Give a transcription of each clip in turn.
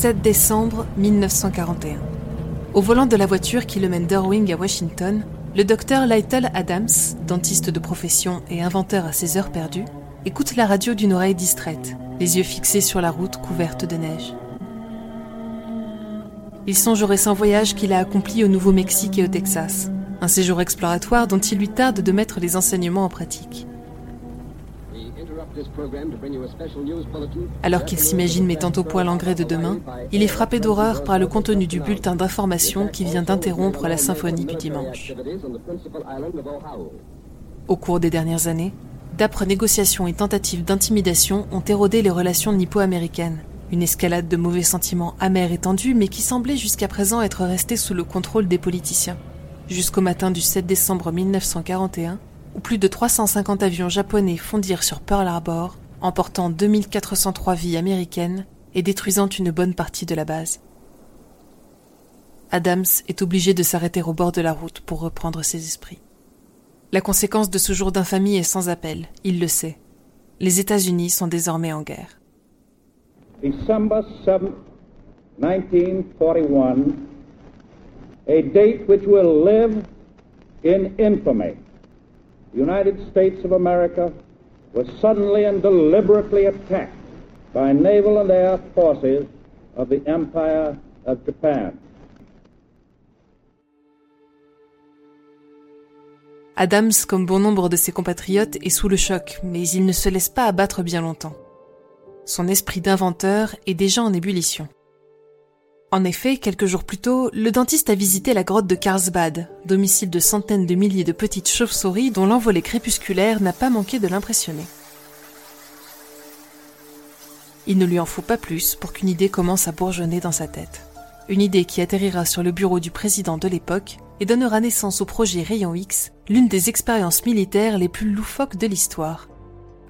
7 décembre 1941. Au volant de la voiture qui le mène d'Irving à Washington, le docteur Lytle Adams, dentiste de profession et inventeur à ses heures perdues, écoute la radio d'une oreille distraite, les yeux fixés sur la route couverte de neige. Il songe au récent voyage qu'il a accompli au Nouveau-Mexique et au Texas, un séjour exploratoire dont il lui tarde de mettre les enseignements en pratique. Alors qu'il s'imagine mettant au point l'engrais de demain, il est frappé d'horreur par le contenu du bulletin d'information qui vient d'interrompre la symphonie du dimanche. Au cours des dernières années, d'âpres négociations et tentatives d'intimidation ont érodé les relations nippo-américaines. Une escalade de mauvais sentiments amers et tendus, mais qui semblait jusqu'à présent être restée sous le contrôle des politiciens. Jusqu'au matin du 7 décembre 1941, plus de 350 avions japonais fondirent sur Pearl Harbor, emportant 2403 vies américaines et détruisant une bonne partie de la base. Adams est obligé de s'arrêter au bord de la route pour reprendre ses esprits. La conséquence de ce jour d'infamie est sans appel, il le sait. Les États-Unis sont désormais en guerre. December 7, 1941, a date which will live in infamy. The United States of America was suddenly and deliberately attacked by naval and air forces of the Empire of Japan. Adams, comme bon nombre de ses compatriotes, est sous le choc, mais il ne se laisse pas abattre bien longtemps. Son esprit d'inventeur est déjà en ébullition. En effet, quelques jours plus tôt, le dentiste a visité la grotte de Carlsbad, domicile de centaines de milliers de petites chauves-souris dont l'envolée crépusculaire n'a pas manqué de l'impressionner. Il ne lui en faut pas plus pour qu'une idée commence à bourgeonner dans sa tête. Une idée qui atterrira sur le bureau du président de l'époque et donnera naissance au projet Rayon X, l'une des expériences militaires les plus loufoques de l'histoire.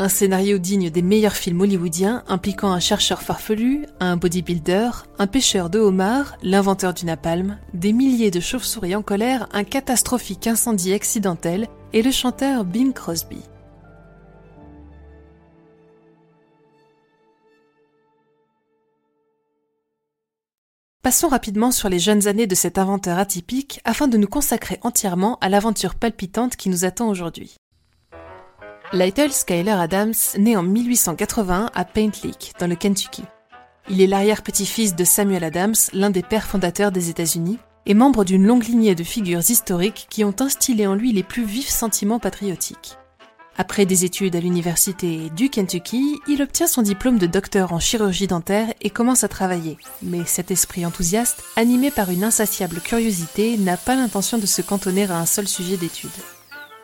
Un scénario digne des meilleurs films hollywoodiens impliquant un chercheur farfelu, un bodybuilder, un pêcheur de homards, l'inventeur du napalm, des milliers de chauves-souris en colère, un catastrophique incendie accidentel et le chanteur Bing Crosby. Passons rapidement sur les jeunes années de cet inventeur atypique afin de nous consacrer entièrement à l'aventure palpitante qui nous attend aujourd'hui. Lytle Skyler Adams naît en 1880 à Paint Lake, dans le Kentucky. Il est l'arrière-petit-fils de Samuel Adams, l'un des pères fondateurs des États-Unis, et membre d'une longue lignée de figures historiques qui ont instillé en lui les plus vifs sentiments patriotiques. Après des études à l'université du Kentucky, il obtient son diplôme de docteur en chirurgie dentaire et commence à travailler. Mais cet esprit enthousiaste, animé par une insatiable curiosité, n'a pas l'intention de se cantonner à un seul sujet d'étude.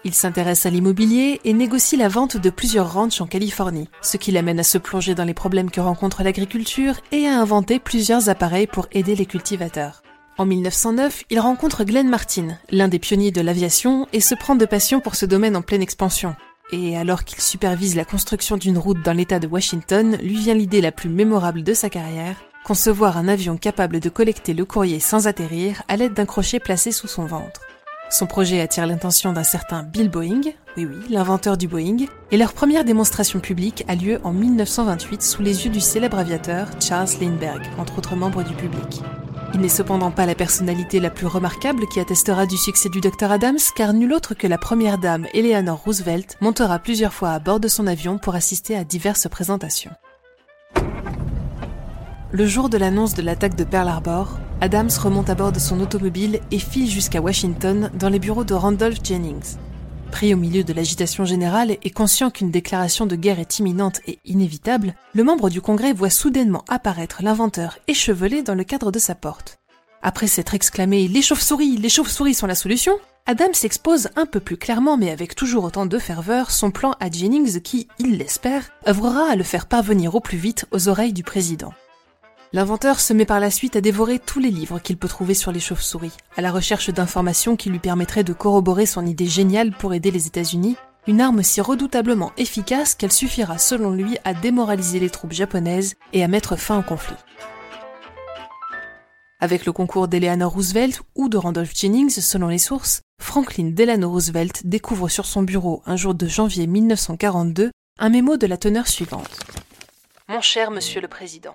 Il s'intéresse à l'immobilier et négocie la vente de plusieurs ranchs en Californie, ce qui l'amène à se plonger dans les problèmes que rencontre l'agriculture et à inventer plusieurs appareils pour aider les cultivateurs. En 1909, il rencontre Glenn Martin, l'un des pionniers de l'aviation, et se prend de passion pour ce domaine en pleine expansion. Et alors qu'il supervise la construction d'une route dans l'état de Washington, lui vient l'idée la plus mémorable de sa carrière, concevoir un avion capable de collecter le courrier sans atterrir à l'aide d'un crochet placé sous son ventre. Son projet attire l'attention d'un certain Bill Boeing, oui oui, l'inventeur du Boeing, et leur première démonstration publique a lieu en 1928 sous les yeux du célèbre aviateur Charles Lindbergh, entre autres membres du public. Il n'est cependant pas la personnalité la plus remarquable qui attestera du succès du Dr Adams, car nul autre que la première dame Eleanor Roosevelt montera plusieurs fois à bord de son avion pour assister à diverses présentations. Le jour de l'annonce de l'attaque de Pearl Harbor, Adams remonte à bord de son automobile et file jusqu'à Washington dans les bureaux de Randolph Jennings. Pris au milieu de l'agitation générale et conscient qu'une déclaration de guerre est imminente et inévitable, le membre du Congrès voit soudainement apparaître l'inventeur échevelé dans le cadre de sa porte. Après s'être exclamé Les chauves-souris, les chauves-souris sont la solution, Adams expose un peu plus clairement, mais avec toujours autant de ferveur, son plan à Jennings qui, il l'espère, œuvrera à le faire parvenir au plus vite aux oreilles du président. L'inventeur se met par la suite à dévorer tous les livres qu'il peut trouver sur les chauves-souris, à la recherche d'informations qui lui permettraient de corroborer son idée géniale pour aider les États-Unis, une arme si redoutablement efficace qu'elle suffira selon lui à démoraliser les troupes japonaises et à mettre fin au conflit. Avec le concours d'Eleanor Roosevelt ou de Randolph Jennings selon les sources, Franklin Delano Roosevelt découvre sur son bureau un jour de janvier 1942 un mémo de la teneur suivante. Mon cher Monsieur le Président,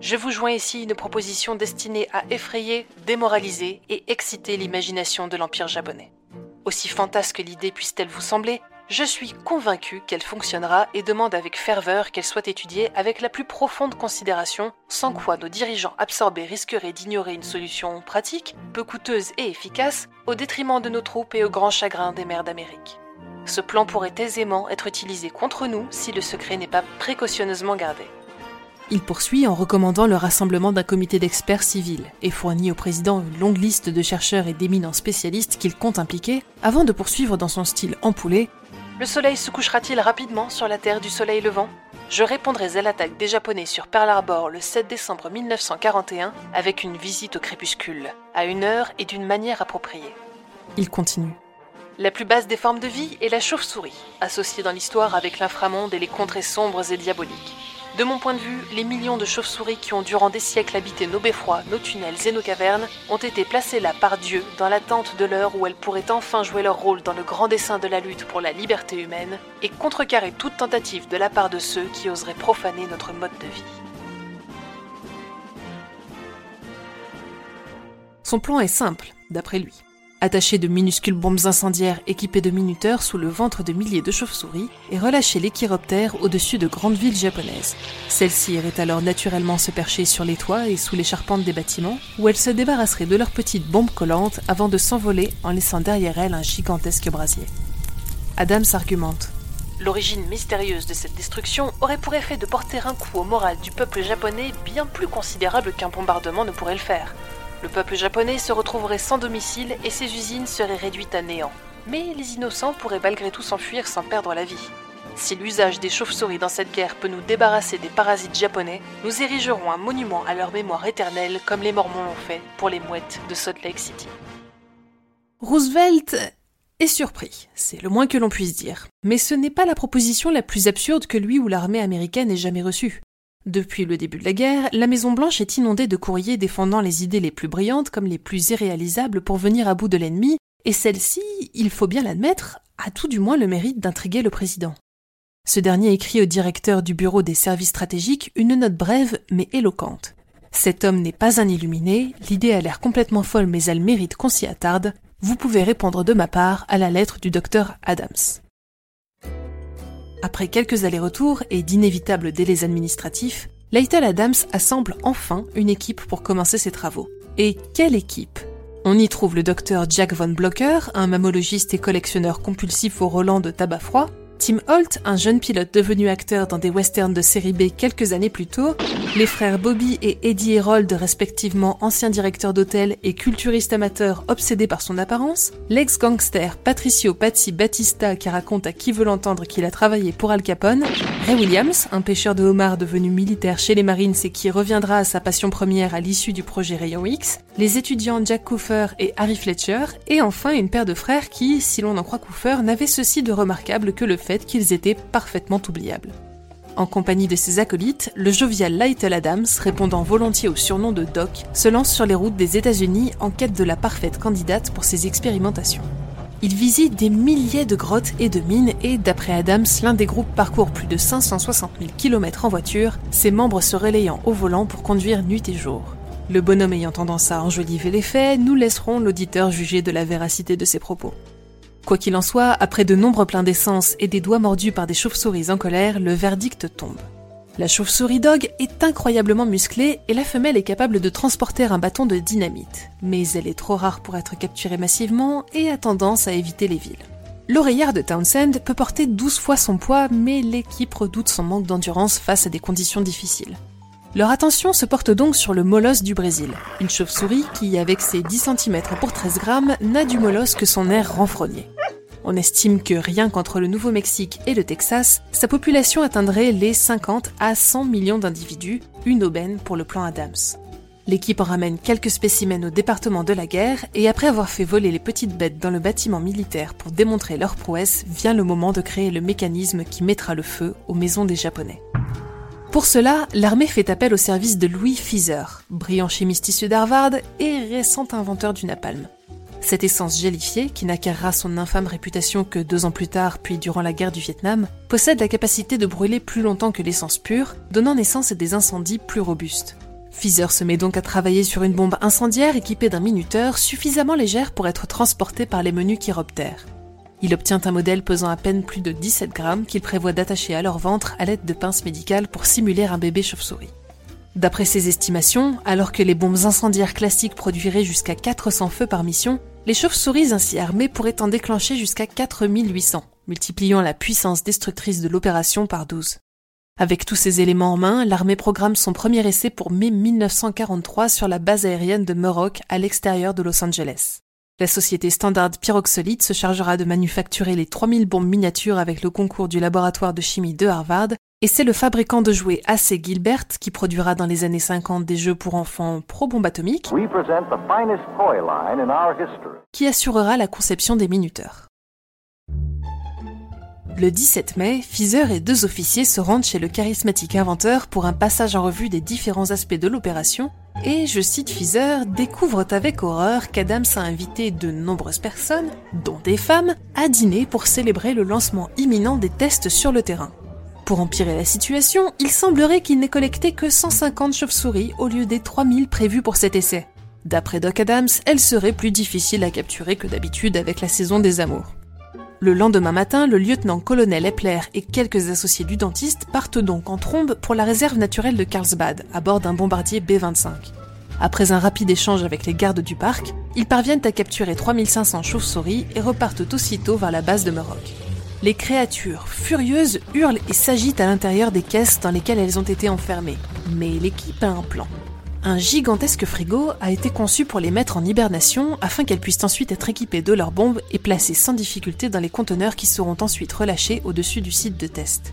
je vous joins ici une proposition destinée à effrayer, démoraliser et exciter l'imagination de l'Empire japonais. Aussi fantasque l'idée puisse-t-elle vous sembler, je suis convaincu qu'elle fonctionnera et demande avec ferveur qu'elle soit étudiée avec la plus profonde considération, sans quoi nos dirigeants absorbés risqueraient d'ignorer une solution pratique, peu coûteuse et efficace, au détriment de nos troupes et au grand chagrin des mers d'Amérique. Ce plan pourrait aisément être utilisé contre nous si le secret n'est pas précautionneusement gardé. Il poursuit en recommandant le rassemblement d'un comité d'experts civils et fournit au président une longue liste de chercheurs et d'éminents spécialistes qu'il compte impliquer avant de poursuivre dans son style empoulé le soleil se couchera-t-il rapidement sur la terre du soleil levant? Je répondrai à l'attaque des Japonais sur Pearl Harbor le 7 décembre 1941 avec une visite au crépuscule, à une heure et d'une manière appropriée. Il continue. La plus basse des formes de vie est la chauve-souris, associée dans l'histoire avec l'inframonde et les contrées sombres et diaboliques. De mon point de vue, les millions de chauves-souris qui ont durant des siècles habité nos beffrois, nos tunnels et nos cavernes ont été placées là par Dieu dans l'attente de l'heure où elles pourraient enfin jouer leur rôle dans le grand dessein de la lutte pour la liberté humaine et contrecarrer toute tentative de la part de ceux qui oseraient profaner notre mode de vie. Son plan est simple, d'après lui attacher de minuscules bombes incendiaires équipées de minuteurs sous le ventre de milliers de chauves-souris et relâcher les chiroptères au-dessus de grandes villes japonaises. Celles-ci iraient alors naturellement se percher sur les toits et sous les charpentes des bâtiments, où elles se débarrasseraient de leurs petites bombes collantes avant de s'envoler en laissant derrière elles un gigantesque brasier. Adams argumente. L'origine mystérieuse de cette destruction aurait pour effet de porter un coup au moral du peuple japonais bien plus considérable qu'un bombardement ne pourrait le faire. Le peuple japonais se retrouverait sans domicile et ses usines seraient réduites à néant. Mais les innocents pourraient malgré tout s'enfuir sans perdre la vie. Si l'usage des chauves-souris dans cette guerre peut nous débarrasser des parasites japonais, nous érigerons un monument à leur mémoire éternelle comme les Mormons l'ont fait pour les mouettes de Salt Lake City. Roosevelt est surpris, c'est le moins que l'on puisse dire. Mais ce n'est pas la proposition la plus absurde que lui ou l'armée américaine ait jamais reçue. Depuis le début de la guerre, la Maison-Blanche est inondée de courriers défendant les idées les plus brillantes comme les plus irréalisables pour venir à bout de l'ennemi, et celle-ci, il faut bien l'admettre, a tout du moins le mérite d'intriguer le président. Ce dernier écrit au directeur du bureau des services stratégiques une note brève mais éloquente. Cet homme n'est pas un illuminé, l'idée a l'air complètement folle mais elle mérite qu'on s'y attarde. Vous pouvez répondre de ma part à la lettre du docteur Adams. Après quelques allers-retours et d'inévitables délais administratifs, Lytle Adams assemble enfin une équipe pour commencer ses travaux. Et quelle équipe? On y trouve le docteur Jack Von Blocker, un mammologiste et collectionneur compulsif au Roland de tabac froid, Tim Holt, un jeune pilote devenu acteur dans des westerns de série B quelques années plus tôt, les frères Bobby et Eddie Herold, respectivement anciens directeurs d'hôtel et culturistes amateurs obsédés par son apparence, l'ex-gangster Patricio Pazzi Battista qui raconte à qui veut l'entendre qu'il a travaillé pour Al Capone, Ray Williams, un pêcheur de homards devenu militaire chez les Marines et qui reviendra à sa passion première à l'issue du projet Rayon X, les étudiants Jack Cooper et Harry Fletcher, et enfin une paire de frères qui, si l'on en croit Cooper, n'avaient ceci de remarquable que le fait qu'ils étaient parfaitement oubliables. En compagnie de ses acolytes, le jovial Lytle Adams, répondant volontiers au surnom de Doc, se lance sur les routes des États-Unis en quête de la parfaite candidate pour ses expérimentations. Il visite des milliers de grottes et de mines et, d'après Adams, l'un des groupes parcourt plus de 560 000 km en voiture, ses membres se relayant au volant pour conduire nuit et jour. Le bonhomme ayant tendance à enjoliver les faits, nous laisserons l'auditeur juger de la véracité de ses propos. Quoi qu'il en soit, après de nombreux pleins d'essence et des doigts mordus par des chauves-souris en colère, le verdict tombe. La chauve-souris dog est incroyablement musclée et la femelle est capable de transporter un bâton de dynamite, mais elle est trop rare pour être capturée massivement et a tendance à éviter les villes. L'oreillard de Townsend peut porter 12 fois son poids, mais l'équipe redoute son manque d'endurance face à des conditions difficiles. Leur attention se porte donc sur le molosse du Brésil, une chauve-souris qui, avec ses 10 cm pour 13 grammes, n'a du molosse que son air renfrogné. On estime que rien qu'entre le Nouveau-Mexique et le Texas, sa population atteindrait les 50 à 100 millions d'individus, une aubaine pour le plan Adams. L'équipe en ramène quelques spécimens au département de la guerre et après avoir fait voler les petites bêtes dans le bâtiment militaire pour démontrer leur prouesse, vient le moment de créer le mécanisme qui mettra le feu aux maisons des Japonais. Pour cela, l'armée fait appel au service de Louis Feather, brillant chimiste d'Harvard et récent inventeur du napalm. Cette essence gélifiée, qui n'acquérera son infâme réputation que deux ans plus tard, puis durant la guerre du Vietnam, possède la capacité de brûler plus longtemps que l'essence pure, donnant naissance à des incendies plus robustes. Feather se met donc à travailler sur une bombe incendiaire équipée d'un minuteur suffisamment légère pour être transportée par les menus chiroptères. Il obtient un modèle pesant à peine plus de 17 grammes qu'il prévoit d'attacher à leur ventre à l'aide de pinces médicales pour simuler un bébé chauve-souris. D'après ses estimations, alors que les bombes incendiaires classiques produiraient jusqu'à 400 feux par mission, les chauves-souris ainsi armées pourraient en déclencher jusqu'à 4800, multipliant la puissance destructrice de l'opération par 12. Avec tous ces éléments en main, l'armée programme son premier essai pour mai 1943 sur la base aérienne de Murrock à l'extérieur de Los Angeles. La société Standard Pyroxolide se chargera de manufacturer les 3000 bombes miniatures avec le concours du laboratoire de chimie de Harvard, et c'est le fabricant de jouets AC Gilbert qui produira dans les années 50 des jeux pour enfants pro-bombes atomiques qui assurera la conception des minuteurs. Le 17 mai, Fizer et deux officiers se rendent chez le charismatique inventeur pour un passage en revue des différents aspects de l'opération et, je cite Fizer, découvrent avec horreur qu'Adams a invité de nombreuses personnes, dont des femmes, à dîner pour célébrer le lancement imminent des tests sur le terrain. Pour empirer la situation, il semblerait qu'il n'ait collecté que 150 chauves-souris au lieu des 3000 prévus pour cet essai. D'après Doc Adams, elle serait plus difficile à capturer que d'habitude avec la saison des amours. Le lendemain matin, le lieutenant-colonel Epler et quelques associés du dentiste partent donc en trombe pour la réserve naturelle de Carlsbad, à bord d'un bombardier B-25. Après un rapide échange avec les gardes du parc, ils parviennent à capturer 3500 chauves-souris et repartent aussitôt vers la base de Murrock. Les créatures, furieuses, hurlent et s'agitent à l'intérieur des caisses dans lesquelles elles ont été enfermées. Mais l'équipe a un plan. Un gigantesque frigo a été conçu pour les mettre en hibernation afin qu'elles puissent ensuite être équipées de leurs bombes et placées sans difficulté dans les conteneurs qui seront ensuite relâchés au-dessus du site de test.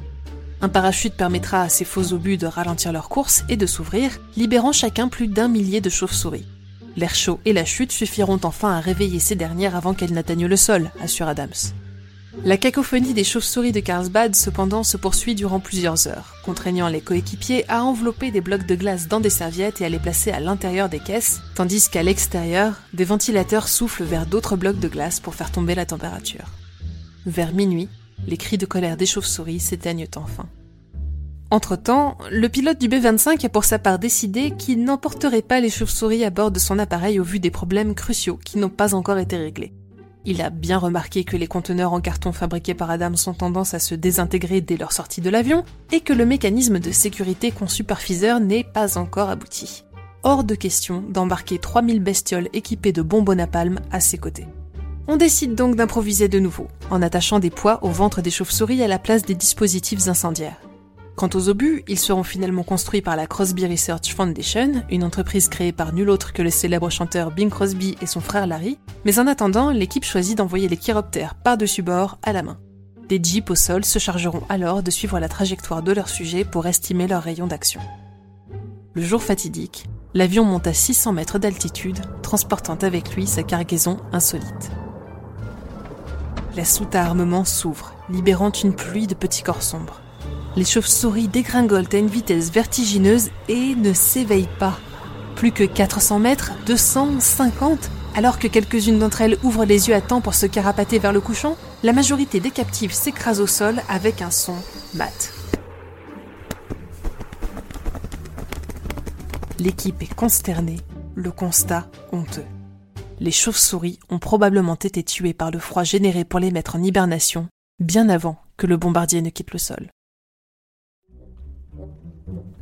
Un parachute permettra à ces faux obus de ralentir leur course et de s'ouvrir, libérant chacun plus d'un millier de chauves-souris. L'air chaud et la chute suffiront enfin à réveiller ces dernières avant qu'elles n'atteignent le sol, assure Adams. La cacophonie des chauves-souris de Carlsbad cependant se poursuit durant plusieurs heures, contraignant les coéquipiers à envelopper des blocs de glace dans des serviettes et à les placer à l'intérieur des caisses, tandis qu'à l'extérieur, des ventilateurs soufflent vers d'autres blocs de glace pour faire tomber la température. Vers minuit, les cris de colère des chauves-souris s'éteignent enfin. Entre-temps, le pilote du B-25 a pour sa part décidé qu'il n'emporterait pas les chauves-souris à bord de son appareil au vu des problèmes cruciaux qui n'ont pas encore été réglés. Il a bien remarqué que les conteneurs en carton fabriqués par Adams ont tendance à se désintégrer dès leur sortie de l'avion et que le mécanisme de sécurité conçu par Pfizer n'est pas encore abouti. Hors de question d'embarquer 3000 bestioles équipées de bonbons napalm à ses côtés. On décide donc d'improviser de nouveau, en attachant des poids au ventre des chauves-souris à la place des dispositifs incendiaires. Quant aux obus, ils seront finalement construits par la Crosby Research Foundation, une entreprise créée par nul autre que le célèbre chanteur Bing Crosby et son frère Larry, mais en attendant, l'équipe choisit d'envoyer les chiroptères par-dessus bord à la main. Des jeeps au sol se chargeront alors de suivre la trajectoire de leur sujet pour estimer leur rayon d'action. Le jour fatidique, l'avion monte à 600 mètres d'altitude, transportant avec lui sa cargaison insolite. La soute à armement s'ouvre, libérant une pluie de petits corps sombres. Les chauves-souris dégringolent à une vitesse vertigineuse et ne s'éveillent pas. Plus que 400 mètres, 250 alors que quelques-unes d'entre elles ouvrent les yeux à temps pour se carapater vers le couchon, la majorité des captives s'écrasent au sol avec un son mat. L'équipe est consternée, le constat honteux. Les chauves-souris ont probablement été tuées par le froid généré pour les mettre en hibernation, bien avant que le bombardier ne quitte le sol.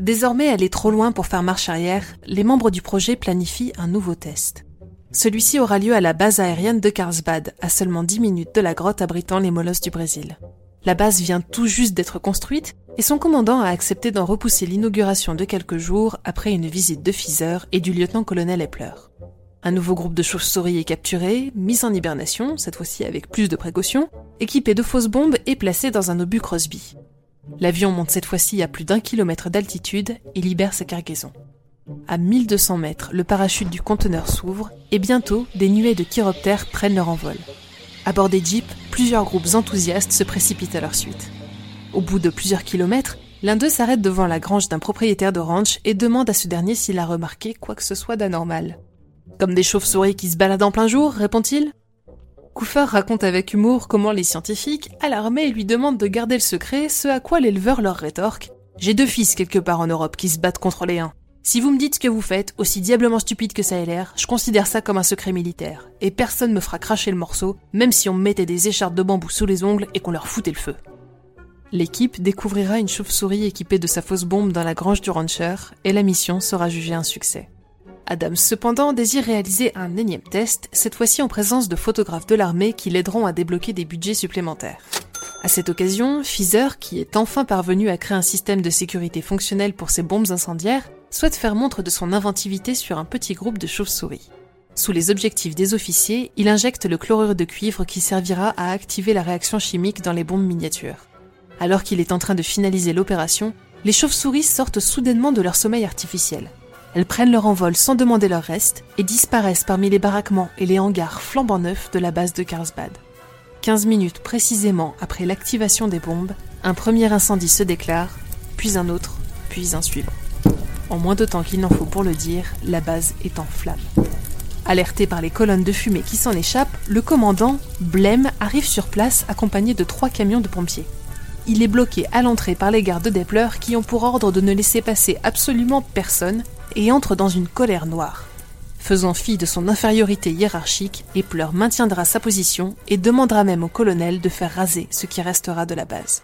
Désormais elle trop loin pour faire marche arrière, les membres du projet planifient un nouveau test. Celui-ci aura lieu à la base aérienne de Carlsbad, à seulement 10 minutes de la grotte abritant les molosses du Brésil. La base vient tout juste d'être construite et son commandant a accepté d'en repousser l'inauguration de quelques jours après une visite de Fizer et du lieutenant-colonel Epler. Un nouveau groupe de chauves-souris est capturé, mis en hibernation, cette fois-ci avec plus de précautions, équipé de fausses bombes et placé dans un obus Crosby. L'avion monte cette fois-ci à plus d'un kilomètre d'altitude et libère sa cargaison. À 1200 mètres, le parachute du conteneur s'ouvre et bientôt, des nuées de chiroptères prennent leur envol. À bord des jeeps, plusieurs groupes enthousiastes se précipitent à leur suite. Au bout de plusieurs kilomètres, l'un d'eux s'arrête devant la grange d'un propriétaire de ranch et demande à ce dernier s'il a remarqué quoi que ce soit d'anormal. Comme des chauves-souris qui se baladent en plein jour, répond-il. Coofer raconte avec humour comment les scientifiques, alarmés, lui demandent de garder le secret, ce à quoi l'éleveur leur rétorque J'ai deux fils quelque part en Europe qui se battent contre les uns. Si vous me dites ce que vous faites, aussi diablement stupide que ça ait l'air, je considère ça comme un secret militaire, et personne me fera cracher le morceau, même si on me mettait des écharpes de bambou sous les ongles et qu'on leur foutait le feu. L'équipe découvrira une chauve-souris équipée de sa fausse bombe dans la grange du rancher, et la mission sera jugée un succès. Adams cependant désire réaliser un énième test, cette fois-ci en présence de photographes de l'armée qui l'aideront à débloquer des budgets supplémentaires. À cette occasion, Fizer, qui est enfin parvenu à créer un système de sécurité fonctionnel pour ses bombes incendiaires, souhaite faire montre de son inventivité sur un petit groupe de chauves-souris. Sous les objectifs des officiers, il injecte le chlorure de cuivre qui servira à activer la réaction chimique dans les bombes miniatures. Alors qu'il est en train de finaliser l'opération, les chauves-souris sortent soudainement de leur sommeil artificiel. Elles prennent leur envol sans demander leur reste et disparaissent parmi les baraquements et les hangars flambant neufs de la base de Carlsbad. 15 minutes précisément après l'activation des bombes, un premier incendie se déclare, puis un autre, puis un suivant. En moins de temps qu'il n'en faut pour le dire, la base est en flammes. Alerté par les colonnes de fumée qui s'en échappent, le commandant, Blême, arrive sur place accompagné de trois camions de pompiers. Il est bloqué à l'entrée par les gardes des pleurs qui ont pour ordre de ne laisser passer absolument personne et entre dans une colère noire. Faisant fi de son infériorité hiérarchique, Eppler maintiendra sa position et demandera même au colonel de faire raser ce qui restera de la base.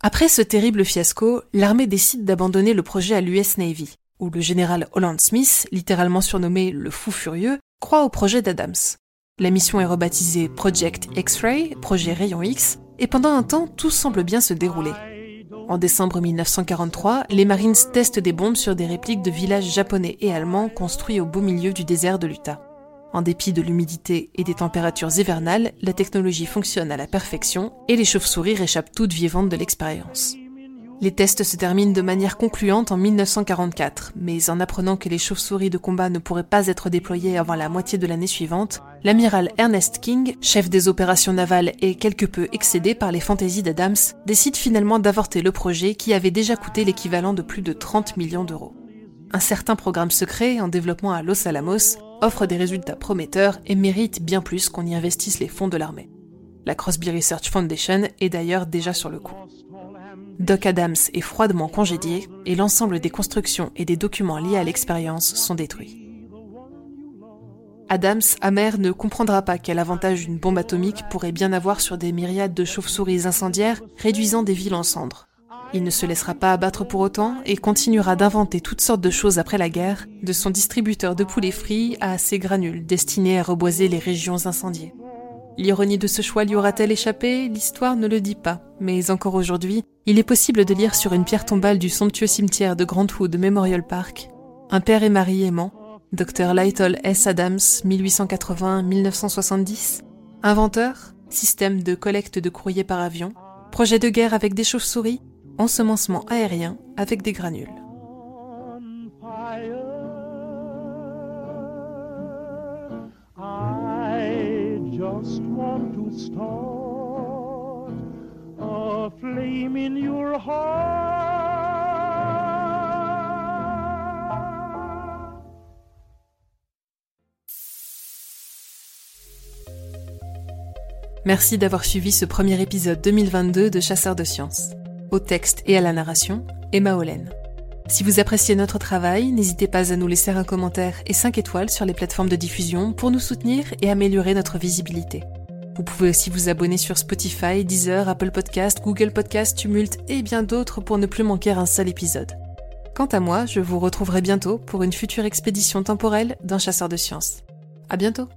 Après ce terrible fiasco, l'armée décide d'abandonner le projet à l'US Navy, où le général Holland Smith, littéralement surnommé le fou furieux, croit au projet d'Adams. La mission est rebaptisée Project X-Ray, projet Rayon X, et pendant un temps, tout semble bien se dérouler. En décembre 1943, les Marines testent des bombes sur des répliques de villages japonais et allemands construits au beau milieu du désert de l'Utah. En dépit de l'humidité et des températures hivernales, la technologie fonctionne à la perfection et les chauves-souris réchappent toutes vivantes de l'expérience. Les tests se terminent de manière concluante en 1944, mais en apprenant que les chauves-souris de combat ne pourraient pas être déployées avant la moitié de l'année suivante, l'amiral Ernest King, chef des opérations navales et quelque peu excédé par les fantaisies d'Adams, décide finalement d'avorter le projet qui avait déjà coûté l'équivalent de plus de 30 millions d'euros. Un certain programme secret en développement à Los Alamos offre des résultats prometteurs et mérite bien plus qu'on y investisse les fonds de l'armée. La Crosby Research Foundation est d'ailleurs déjà sur le coup. Doc Adams est froidement congédié et l'ensemble des constructions et des documents liés à l'expérience sont détruits. Adams, amer, ne comprendra pas quel avantage une bombe atomique pourrait bien avoir sur des myriades de chauves-souris incendiaires réduisant des villes en cendres. Il ne se laissera pas abattre pour autant et continuera d'inventer toutes sortes de choses après la guerre, de son distributeur de poulets frits à ses granules destinés à reboiser les régions incendiées. L'ironie de ce choix lui aura-t-elle échappé? L'histoire ne le dit pas. Mais encore aujourd'hui, il est possible de lire sur une pierre tombale du somptueux cimetière de Grantwood Memorial Park Un père et mari aimant, Dr Lytle S. Adams, 1880-1970, inventeur, système de collecte de courrier par avion, projet de guerre avec des chauves-souris, ensemencement aérien avec des granules. Merci d'avoir suivi ce premier épisode 2022 de Chasseurs de sciences. Au texte et à la narration, Emma Hollen. Si vous appréciez notre travail, n'hésitez pas à nous laisser un commentaire et 5 étoiles sur les plateformes de diffusion pour nous soutenir et améliorer notre visibilité. Vous pouvez aussi vous abonner sur Spotify, Deezer, Apple Podcast, Google Podcast, Tumult et bien d'autres pour ne plus manquer un seul épisode. Quant à moi, je vous retrouverai bientôt pour une future expédition temporelle d'un chasseur de sciences. À bientôt!